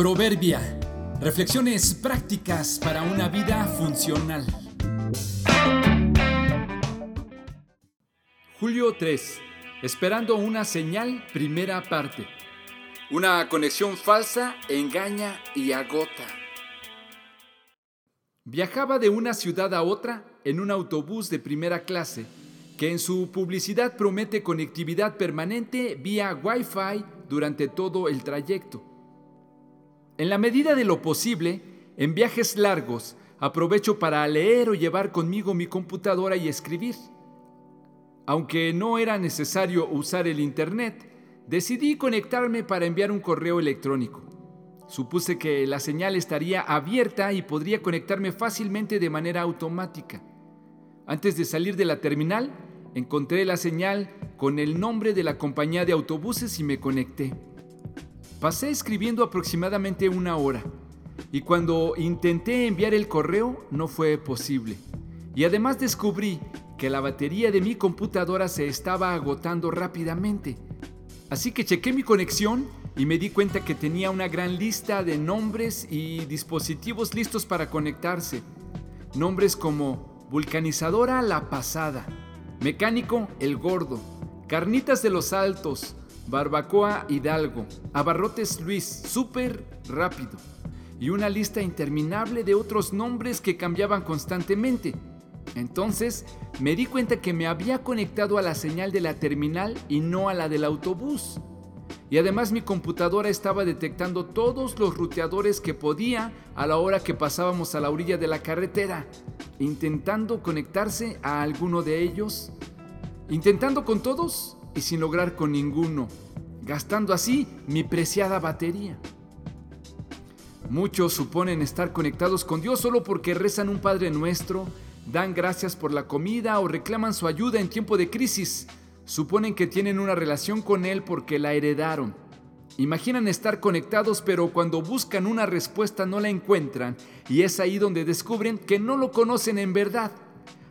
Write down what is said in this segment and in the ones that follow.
Proverbia. Reflexiones prácticas para una vida funcional. Julio 3. Esperando una señal, primera parte. Una conexión falsa engaña y agota. Viajaba de una ciudad a otra en un autobús de primera clase que en su publicidad promete conectividad permanente vía Wi-Fi durante todo el trayecto. En la medida de lo posible, en viajes largos, aprovecho para leer o llevar conmigo mi computadora y escribir. Aunque no era necesario usar el Internet, decidí conectarme para enviar un correo electrónico. Supuse que la señal estaría abierta y podría conectarme fácilmente de manera automática. Antes de salir de la terminal, encontré la señal con el nombre de la compañía de autobuses y me conecté. Pasé escribiendo aproximadamente una hora y cuando intenté enviar el correo no fue posible. Y además descubrí que la batería de mi computadora se estaba agotando rápidamente. Así que chequé mi conexión y me di cuenta que tenía una gran lista de nombres y dispositivos listos para conectarse. Nombres como vulcanizadora La Pasada, mecánico El Gordo, carnitas de los Altos, Barbacoa Hidalgo, Abarrotes Luis, súper rápido, y una lista interminable de otros nombres que cambiaban constantemente. Entonces me di cuenta que me había conectado a la señal de la terminal y no a la del autobús. Y además mi computadora estaba detectando todos los ruteadores que podía a la hora que pasábamos a la orilla de la carretera, intentando conectarse a alguno de ellos. Intentando con todos, y sin lograr con ninguno, gastando así mi preciada batería. Muchos suponen estar conectados con Dios solo porque rezan un Padre Nuestro, dan gracias por la comida o reclaman su ayuda en tiempo de crisis. Suponen que tienen una relación con Él porque la heredaron. Imaginan estar conectados pero cuando buscan una respuesta no la encuentran y es ahí donde descubren que no lo conocen en verdad.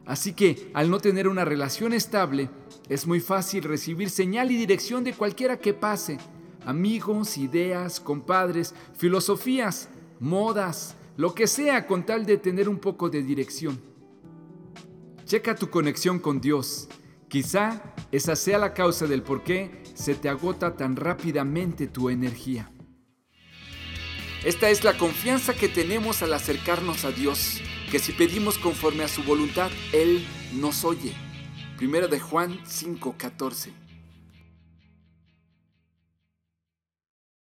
Así que al no tener una relación estable, es muy fácil recibir señal y dirección de cualquiera que pase. Amigos, ideas, compadres, filosofías, modas, lo que sea con tal de tener un poco de dirección. Checa tu conexión con Dios. Quizá esa sea la causa del por qué se te agota tan rápidamente tu energía. Esta es la confianza que tenemos al acercarnos a Dios, que si pedimos conforme a su voluntad, Él nos oye. Primero de Juan 5:14.